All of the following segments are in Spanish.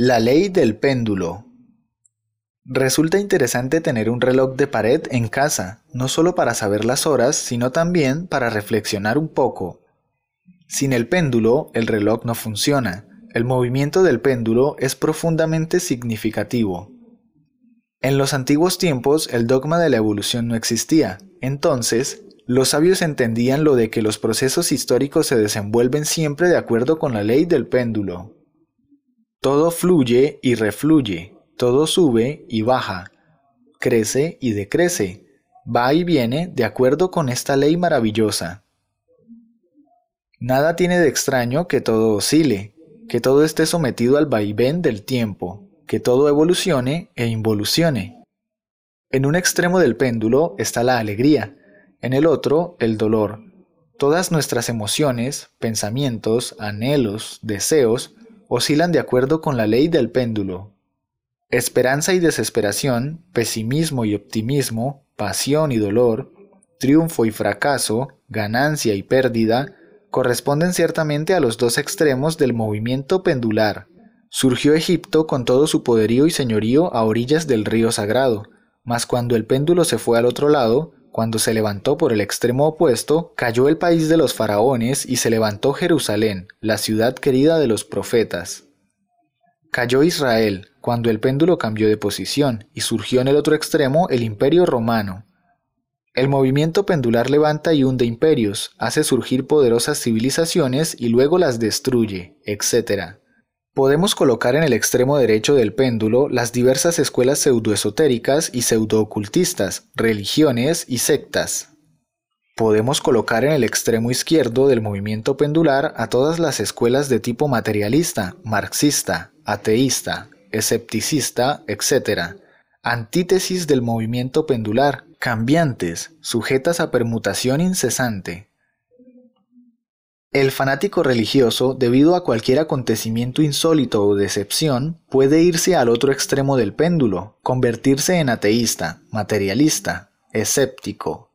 La ley del péndulo. Resulta interesante tener un reloj de pared en casa, no solo para saber las horas, sino también para reflexionar un poco. Sin el péndulo, el reloj no funciona. El movimiento del péndulo es profundamente significativo. En los antiguos tiempos el dogma de la evolución no existía, entonces los sabios entendían lo de que los procesos históricos se desenvuelven siempre de acuerdo con la ley del péndulo. Todo fluye y refluye, todo sube y baja, crece y decrece, va y viene de acuerdo con esta ley maravillosa. Nada tiene de extraño que todo oscile, que todo esté sometido al vaivén del tiempo, que todo evolucione e involucione. En un extremo del péndulo está la alegría, en el otro el dolor. Todas nuestras emociones, pensamientos, anhelos, deseos, oscilan de acuerdo con la ley del péndulo. Esperanza y desesperación, pesimismo y optimismo, pasión y dolor, triunfo y fracaso, ganancia y pérdida, corresponden ciertamente a los dos extremos del movimiento pendular. Surgió Egipto con todo su poderío y señorío a orillas del río sagrado, mas cuando el péndulo se fue al otro lado, cuando se levantó por el extremo opuesto, cayó el país de los faraones y se levantó Jerusalén, la ciudad querida de los profetas. Cayó Israel, cuando el péndulo cambió de posición, y surgió en el otro extremo el imperio romano. El movimiento pendular levanta y hunde imperios, hace surgir poderosas civilizaciones y luego las destruye, etc. Podemos colocar en el extremo derecho del péndulo las diversas escuelas pseudoesotéricas y pseudoocultistas, religiones y sectas. Podemos colocar en el extremo izquierdo del movimiento pendular a todas las escuelas de tipo materialista, marxista, ateísta, escepticista, etc. Antítesis del movimiento pendular, cambiantes, sujetas a permutación incesante. El fanático religioso, debido a cualquier acontecimiento insólito o decepción, puede irse al otro extremo del péndulo, convertirse en ateísta, materialista, escéptico.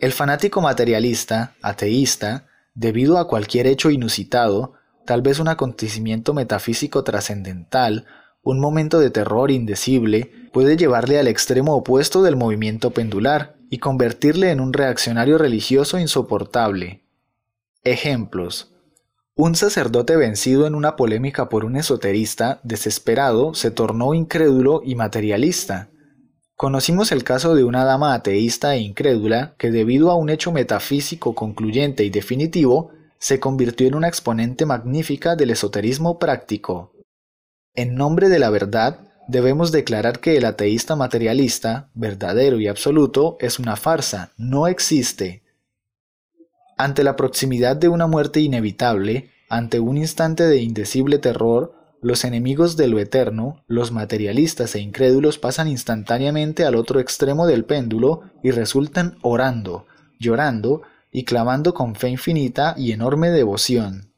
El fanático materialista, ateísta, debido a cualquier hecho inusitado, tal vez un acontecimiento metafísico trascendental, un momento de terror indecible, puede llevarle al extremo opuesto del movimiento pendular y convertirle en un reaccionario religioso insoportable, Ejemplos. Un sacerdote vencido en una polémica por un esoterista, desesperado, se tornó incrédulo y materialista. Conocimos el caso de una dama ateísta e incrédula que debido a un hecho metafísico concluyente y definitivo, se convirtió en una exponente magnífica del esoterismo práctico. En nombre de la verdad, debemos declarar que el ateísta materialista, verdadero y absoluto, es una farsa, no existe, ante la proximidad de una muerte inevitable, ante un instante de indecible terror, los enemigos de lo eterno, los materialistas e incrédulos pasan instantáneamente al otro extremo del péndulo y resultan orando, llorando y clamando con fe infinita y enorme devoción.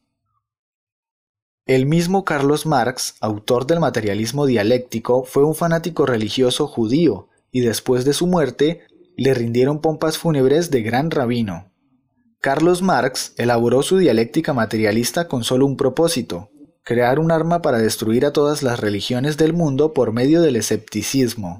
El mismo Carlos Marx, autor del materialismo dialéctico, fue un fanático religioso judío, y después de su muerte le rindieron pompas fúnebres de gran rabino. Carlos Marx elaboró su dialéctica materialista con solo un propósito, crear un arma para destruir a todas las religiones del mundo por medio del escepticismo.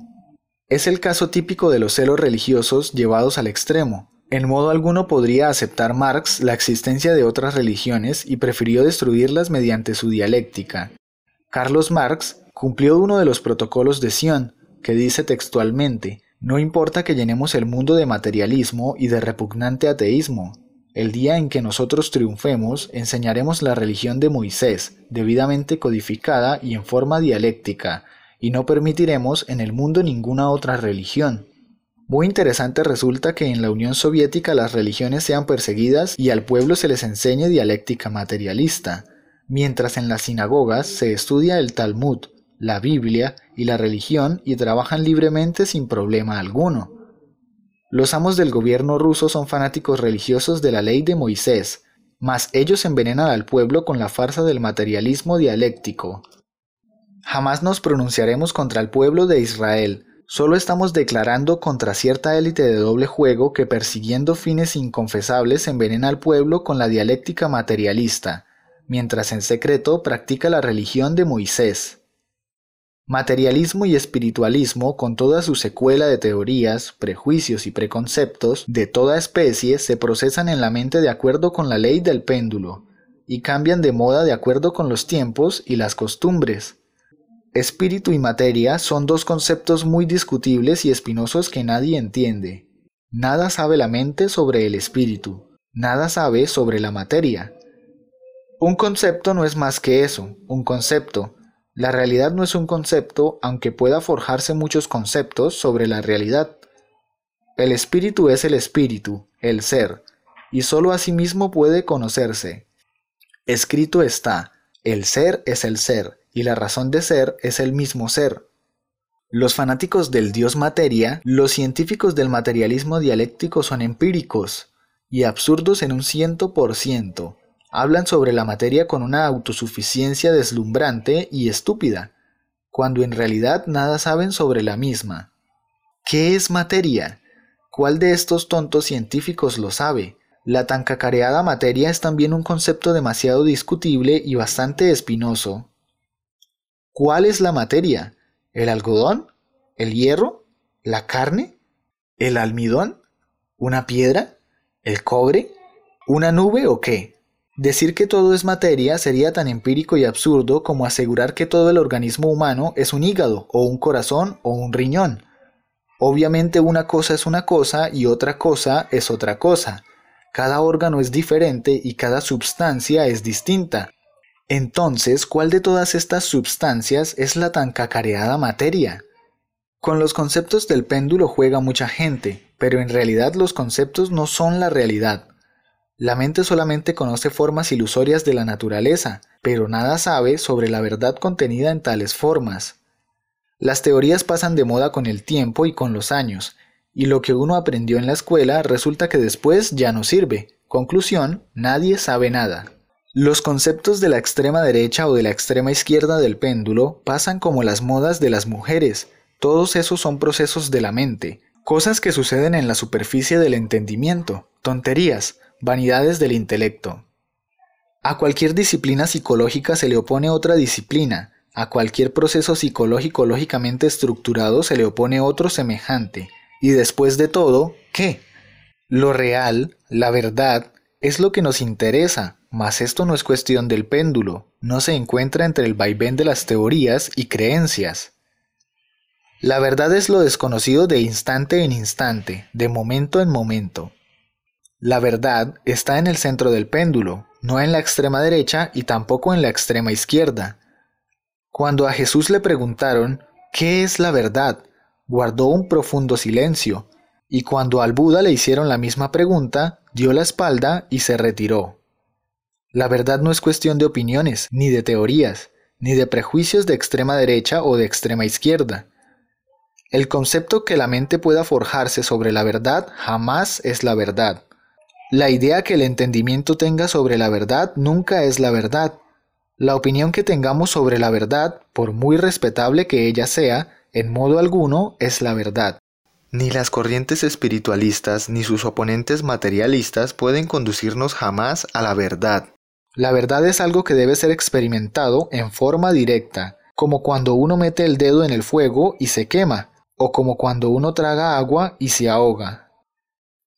Es el caso típico de los celos religiosos llevados al extremo. En modo alguno podría aceptar Marx la existencia de otras religiones y prefirió destruirlas mediante su dialéctica. Carlos Marx cumplió uno de los protocolos de Sion, que dice textualmente, no importa que llenemos el mundo de materialismo y de repugnante ateísmo, el día en que nosotros triunfemos, enseñaremos la religión de Moisés, debidamente codificada y en forma dialéctica, y no permitiremos en el mundo ninguna otra religión. Muy interesante resulta que en la Unión Soviética las religiones sean perseguidas y al pueblo se les enseñe dialéctica materialista, mientras en las sinagogas se estudia el Talmud, la Biblia y la religión y trabajan libremente sin problema alguno. Los amos del gobierno ruso son fanáticos religiosos de la ley de Moisés, mas ellos envenenan al pueblo con la farsa del materialismo dialéctico. Jamás nos pronunciaremos contra el pueblo de Israel, solo estamos declarando contra cierta élite de doble juego que persiguiendo fines inconfesables envenena al pueblo con la dialéctica materialista. mientras en secreto practica la religión de Moisés. Materialismo y espiritualismo, con toda su secuela de teorías, prejuicios y preconceptos de toda especie, se procesan en la mente de acuerdo con la ley del péndulo, y cambian de moda de acuerdo con los tiempos y las costumbres. Espíritu y materia son dos conceptos muy discutibles y espinosos que nadie entiende. Nada sabe la mente sobre el espíritu, nada sabe sobre la materia. Un concepto no es más que eso, un concepto, la realidad no es un concepto, aunque pueda forjarse muchos conceptos sobre la realidad. El espíritu es el espíritu, el ser, y sólo a sí mismo puede conocerse. Escrito está, el ser es el ser, y la razón de ser es el mismo ser. Los fanáticos del Dios materia, los científicos del materialismo dialéctico son empíricos y absurdos en un ciento por ciento, hablan sobre la materia con una autosuficiencia deslumbrante y estúpida, cuando en realidad nada saben sobre la misma. ¿Qué es materia? ¿Cuál de estos tontos científicos lo sabe? La tan cacareada materia es también un concepto demasiado discutible y bastante espinoso. ¿Cuál es la materia? ¿El algodón? ¿El hierro? ¿La carne? ¿El almidón? ¿Una piedra? ¿El cobre? ¿Una nube o qué? Decir que todo es materia sería tan empírico y absurdo como asegurar que todo el organismo humano es un hígado, o un corazón, o un riñón. Obviamente una cosa es una cosa y otra cosa es otra cosa. Cada órgano es diferente y cada substancia es distinta. Entonces, ¿cuál de todas estas substancias es la tan cacareada materia? Con los conceptos del péndulo juega mucha gente, pero en realidad los conceptos no son la realidad. La mente solamente conoce formas ilusorias de la naturaleza, pero nada sabe sobre la verdad contenida en tales formas. Las teorías pasan de moda con el tiempo y con los años, y lo que uno aprendió en la escuela resulta que después ya no sirve. Conclusión, nadie sabe nada. Los conceptos de la extrema derecha o de la extrema izquierda del péndulo pasan como las modas de las mujeres. Todos esos son procesos de la mente, cosas que suceden en la superficie del entendimiento, tonterías, vanidades del intelecto. A cualquier disciplina psicológica se le opone otra disciplina, a cualquier proceso psicológico lógicamente estructurado se le opone otro semejante. Y después de todo, ¿qué? Lo real, la verdad, es lo que nos interesa, mas esto no es cuestión del péndulo, no se encuentra entre el vaivén de las teorías y creencias. La verdad es lo desconocido de instante en instante, de momento en momento. La verdad está en el centro del péndulo, no en la extrema derecha y tampoco en la extrema izquierda. Cuando a Jesús le preguntaron, ¿qué es la verdad? guardó un profundo silencio, y cuando al Buda le hicieron la misma pregunta, dio la espalda y se retiró. La verdad no es cuestión de opiniones, ni de teorías, ni de prejuicios de extrema derecha o de extrema izquierda. El concepto que la mente pueda forjarse sobre la verdad jamás es la verdad. La idea que el entendimiento tenga sobre la verdad nunca es la verdad. La opinión que tengamos sobre la verdad, por muy respetable que ella sea, en modo alguno es la verdad. Ni las corrientes espiritualistas ni sus oponentes materialistas pueden conducirnos jamás a la verdad. La verdad es algo que debe ser experimentado en forma directa, como cuando uno mete el dedo en el fuego y se quema, o como cuando uno traga agua y se ahoga.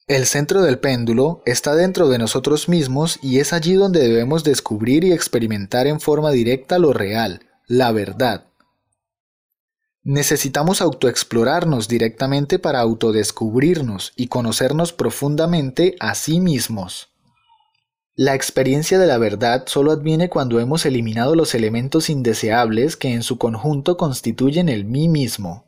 El centro del péndulo está dentro de nosotros mismos y es allí donde debemos descubrir y experimentar en forma directa lo real, la verdad. Necesitamos autoexplorarnos directamente para autodescubrirnos y conocernos profundamente a sí mismos. La experiencia de la verdad solo adviene cuando hemos eliminado los elementos indeseables que en su conjunto constituyen el mí mismo.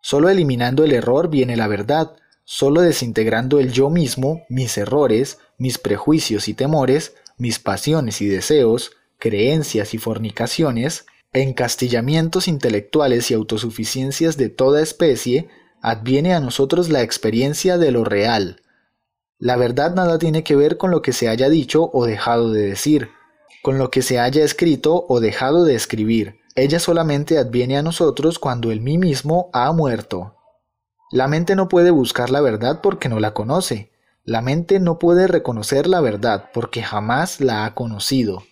Solo eliminando el error viene la verdad, Solo desintegrando el yo mismo, mis errores, mis prejuicios y temores, mis pasiones y deseos, creencias y fornicaciones, encastillamientos intelectuales y autosuficiencias de toda especie, adviene a nosotros la experiencia de lo real. La verdad nada tiene que ver con lo que se haya dicho o dejado de decir, con lo que se haya escrito o dejado de escribir. Ella solamente adviene a nosotros cuando el mí mismo ha muerto. La mente no puede buscar la verdad porque no la conoce. La mente no puede reconocer la verdad porque jamás la ha conocido.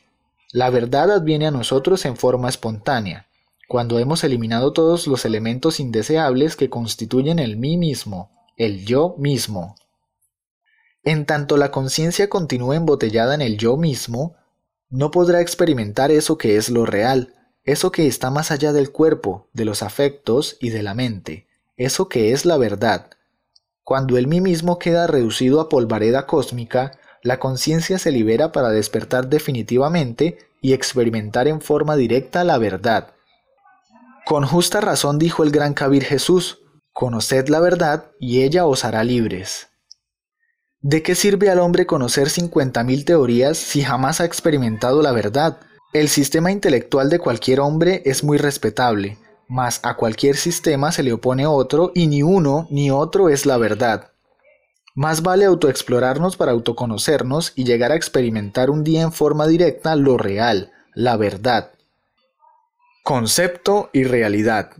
La verdad adviene a nosotros en forma espontánea, cuando hemos eliminado todos los elementos indeseables que constituyen el mí mismo, el yo mismo. En tanto la conciencia continúe embotellada en el yo mismo, no podrá experimentar eso que es lo real, eso que está más allá del cuerpo, de los afectos y de la mente, eso que es la verdad. Cuando el mí mismo queda reducido a polvareda cósmica, la conciencia se libera para despertar definitivamente y experimentar en forma directa la verdad. Con justa razón dijo el gran Kabir Jesús, Conoced la verdad y ella os hará libres. ¿De qué sirve al hombre conocer 50.000 teorías si jamás ha experimentado la verdad? El sistema intelectual de cualquier hombre es muy respetable, mas a cualquier sistema se le opone otro y ni uno ni otro es la verdad. Más vale autoexplorarnos para autoconocernos y llegar a experimentar un día en forma directa lo real, la verdad. Concepto y realidad.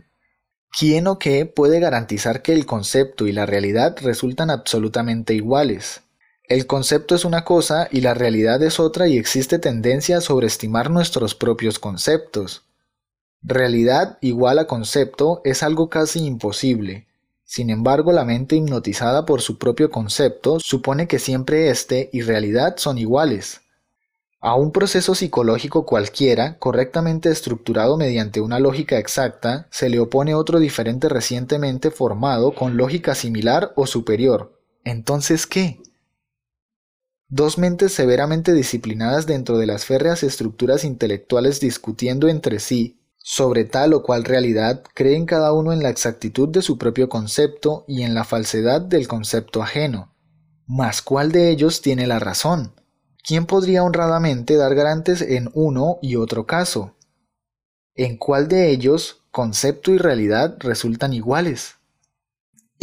¿Quién o qué puede garantizar que el concepto y la realidad resultan absolutamente iguales? El concepto es una cosa y la realidad es otra y existe tendencia a sobreestimar nuestros propios conceptos. Realidad igual a concepto es algo casi imposible. Sin embargo, la mente hipnotizada por su propio concepto supone que siempre éste y realidad son iguales. A un proceso psicológico cualquiera, correctamente estructurado mediante una lógica exacta, se le opone otro diferente recientemente formado con lógica similar o superior. Entonces, ¿qué? Dos mentes severamente disciplinadas dentro de las férreas estructuras intelectuales discutiendo entre sí sobre tal o cual realidad creen cada uno en la exactitud de su propio concepto y en la falsedad del concepto ajeno. Mas ¿cuál de ellos tiene la razón? ¿quién podría honradamente dar garantes en uno y otro caso? ¿En cuál de ellos concepto y realidad resultan iguales?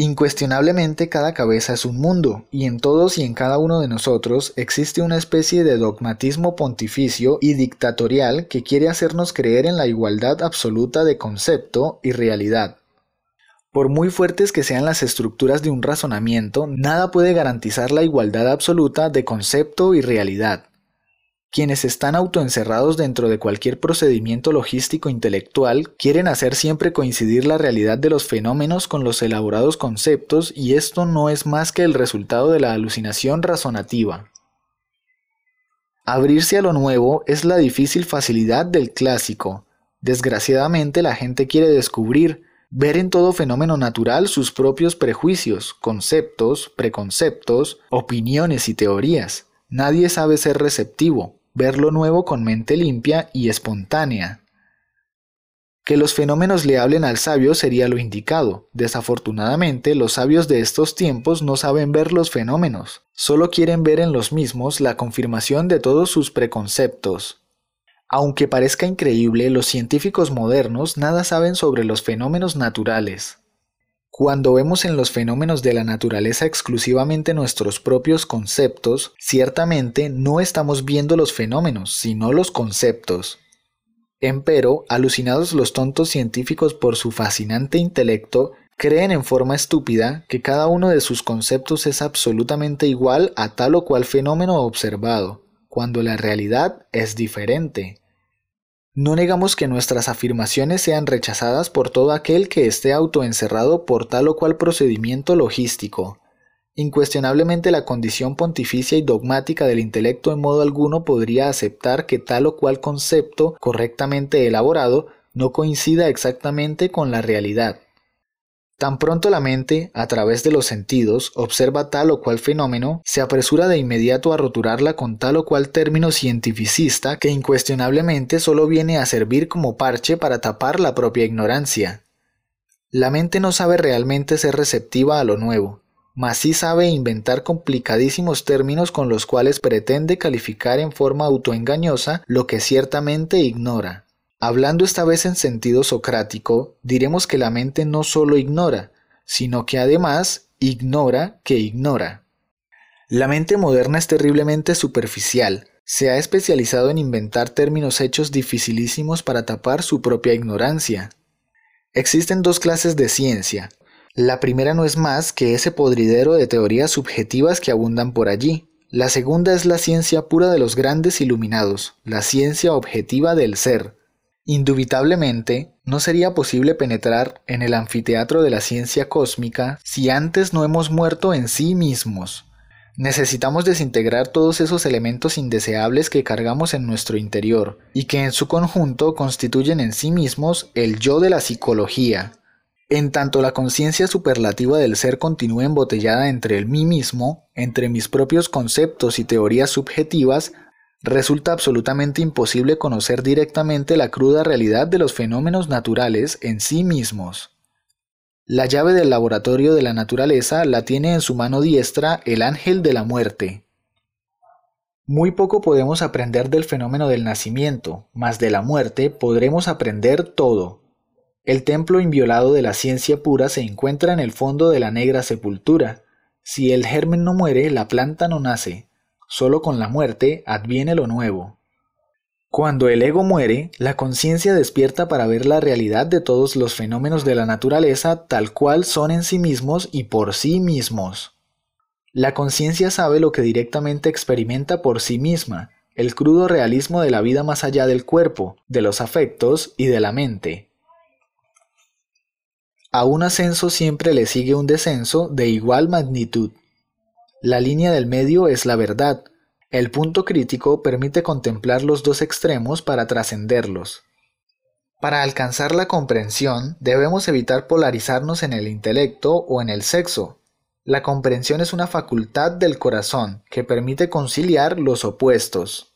Incuestionablemente cada cabeza es un mundo, y en todos y en cada uno de nosotros existe una especie de dogmatismo pontificio y dictatorial que quiere hacernos creer en la igualdad absoluta de concepto y realidad. Por muy fuertes que sean las estructuras de un razonamiento, nada puede garantizar la igualdad absoluta de concepto y realidad. Quienes están autoencerrados dentro de cualquier procedimiento logístico intelectual quieren hacer siempre coincidir la realidad de los fenómenos con los elaborados conceptos y esto no es más que el resultado de la alucinación razonativa. Abrirse a lo nuevo es la difícil facilidad del clásico. Desgraciadamente la gente quiere descubrir, ver en todo fenómeno natural sus propios prejuicios, conceptos, preconceptos, opiniones y teorías. Nadie sabe ser receptivo, ver lo nuevo con mente limpia y espontánea. Que los fenómenos le hablen al sabio sería lo indicado. Desafortunadamente, los sabios de estos tiempos no saben ver los fenómenos, solo quieren ver en los mismos la confirmación de todos sus preconceptos. Aunque parezca increíble, los científicos modernos nada saben sobre los fenómenos naturales. Cuando vemos en los fenómenos de la naturaleza exclusivamente nuestros propios conceptos, ciertamente no estamos viendo los fenómenos, sino los conceptos. Empero, alucinados los tontos científicos por su fascinante intelecto, creen en forma estúpida que cada uno de sus conceptos es absolutamente igual a tal o cual fenómeno observado, cuando la realidad es diferente. No negamos que nuestras afirmaciones sean rechazadas por todo aquel que esté autoencerrado por tal o cual procedimiento logístico. Incuestionablemente la condición pontificia y dogmática del intelecto en modo alguno podría aceptar que tal o cual concepto correctamente elaborado no coincida exactamente con la realidad. Tan pronto la mente, a través de los sentidos, observa tal o cual fenómeno, se apresura de inmediato a roturarla con tal o cual término cientificista que incuestionablemente solo viene a servir como parche para tapar la propia ignorancia. La mente no sabe realmente ser receptiva a lo nuevo, mas sí sabe inventar complicadísimos términos con los cuales pretende calificar en forma autoengañosa lo que ciertamente ignora. Hablando esta vez en sentido socrático, diremos que la mente no solo ignora, sino que además ignora que ignora. La mente moderna es terriblemente superficial, se ha especializado en inventar términos hechos dificilísimos para tapar su propia ignorancia. Existen dos clases de ciencia. La primera no es más que ese podridero de teorías subjetivas que abundan por allí, La segunda es la ciencia pura de los grandes iluminados, la ciencia objetiva del ser. Indubitablemente, no sería posible penetrar en el anfiteatro de la ciencia cósmica si antes no hemos muerto en sí mismos. Necesitamos desintegrar todos esos elementos indeseables que cargamos en nuestro interior y que en su conjunto constituyen en sí mismos el yo de la psicología. En tanto la conciencia superlativa del ser continúe embotellada entre el mí mismo, entre mis propios conceptos y teorías subjetivas, resulta absolutamente imposible conocer directamente la cruda realidad de los fenómenos naturales en sí mismos. La llave del laboratorio de la naturaleza la tiene en su mano diestra el ángel de la muerte. Muy poco podemos aprender del fenómeno del nacimiento, mas de la muerte podremos aprender todo. El templo inviolado de la ciencia pura se encuentra en el fondo de la negra sepultura. Si el germen no muere, la planta no nace. Solo con la muerte adviene lo nuevo. Cuando el ego muere, la conciencia despierta para ver la realidad de todos los fenómenos de la naturaleza tal cual son en sí mismos y por sí mismos. La conciencia sabe lo que directamente experimenta por sí misma, el crudo realismo de la vida más allá del cuerpo, de los afectos y de la mente. A un ascenso siempre le sigue un descenso de igual magnitud. La línea del medio es la verdad, el punto crítico permite contemplar los dos extremos para trascenderlos. Para alcanzar la comprensión debemos evitar polarizarnos en el intelecto o en el sexo. La comprensión es una facultad del corazón que permite conciliar los opuestos.